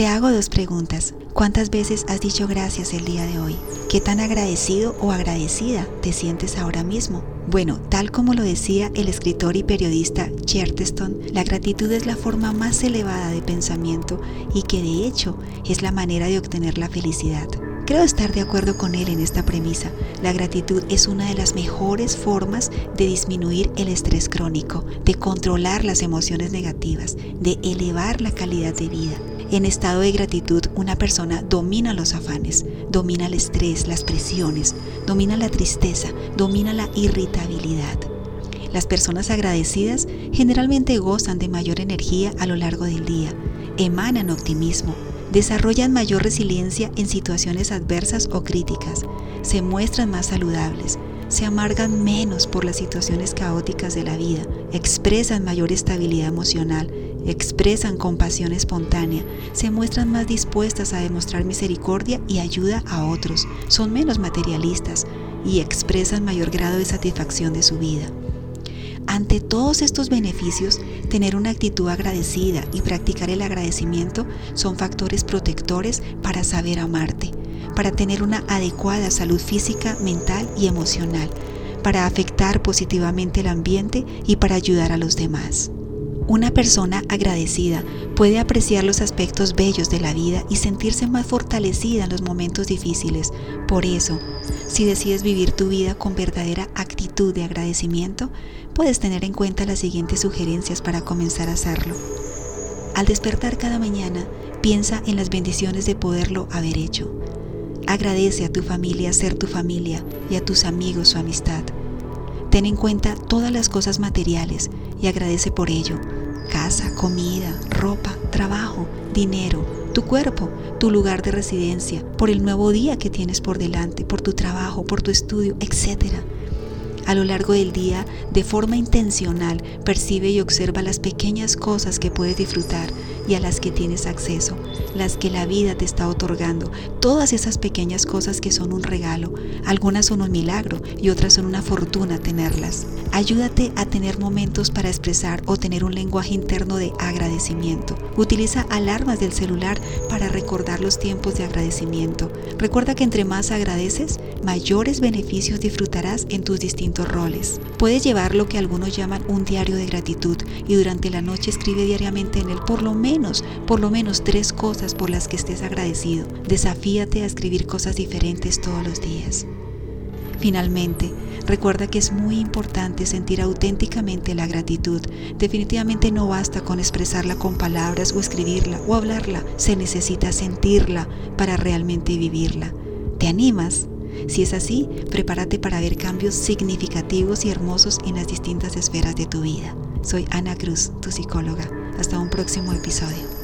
Te hago dos preguntas. ¿Cuántas veces has dicho gracias el día de hoy? ¿Qué tan agradecido o agradecida te sientes ahora mismo? Bueno, tal como lo decía el escritor y periodista Chesterton, la gratitud es la forma más elevada de pensamiento y que de hecho es la manera de obtener la felicidad. Creo estar de acuerdo con él en esta premisa. La gratitud es una de las mejores formas de disminuir el estrés crónico, de controlar las emociones negativas, de elevar la calidad de vida. En estado de gratitud, una persona domina los afanes, domina el estrés, las presiones, domina la tristeza, domina la irritabilidad. Las personas agradecidas generalmente gozan de mayor energía a lo largo del día, emanan optimismo, desarrollan mayor resiliencia en situaciones adversas o críticas, se muestran más saludables, se amargan menos por las situaciones caóticas de la vida, expresan mayor estabilidad emocional, expresan compasión espontánea, se muestran más dispuestas a demostrar misericordia y ayuda a otros, son menos materialistas y expresan mayor grado de satisfacción de su vida. Ante todos estos beneficios, tener una actitud agradecida y practicar el agradecimiento son factores protectores para saber amarte, para tener una adecuada salud física, mental y emocional, para afectar positivamente el ambiente y para ayudar a los demás. Una persona agradecida puede apreciar los aspectos bellos de la vida y sentirse más fortalecida en los momentos difíciles. Por eso, si decides vivir tu vida con verdadera actitud de agradecimiento, puedes tener en cuenta las siguientes sugerencias para comenzar a hacerlo. Al despertar cada mañana, piensa en las bendiciones de poderlo haber hecho. Agradece a tu familia ser tu familia y a tus amigos su amistad. Ten en cuenta todas las cosas materiales y agradece por ello casa, comida, ropa, trabajo, dinero, tu cuerpo, tu lugar de residencia, por el nuevo día que tienes por delante, por tu trabajo, por tu estudio, etc. A lo largo del día, de forma intencional, percibe y observa las pequeñas cosas que puedes disfrutar y a las que tienes acceso, las que la vida te está otorgando, todas esas pequeñas cosas que son un regalo. Algunas son un milagro y otras son una fortuna tenerlas. Ayúdate a tener momentos para expresar o tener un lenguaje interno de agradecimiento. Utiliza alarmas del celular para recordar los tiempos de agradecimiento. Recuerda que entre más agradeces, mayores beneficios disfrutarás en tus distintos roles. Puedes llevar lo que algunos llaman un diario de gratitud y durante la noche escribe diariamente en él por lo menos por lo menos tres cosas por las que estés agradecido. Desafíate a escribir cosas diferentes todos los días. Finalmente, recuerda que es muy importante sentir auténticamente la gratitud. Definitivamente no basta con expresarla con palabras o escribirla o hablarla. Se necesita sentirla para realmente vivirla. ¿Te animas? Si es así, prepárate para ver cambios significativos y hermosos en las distintas esferas de tu vida. Soy Ana Cruz, tu psicóloga. Hasta un próximo episodio.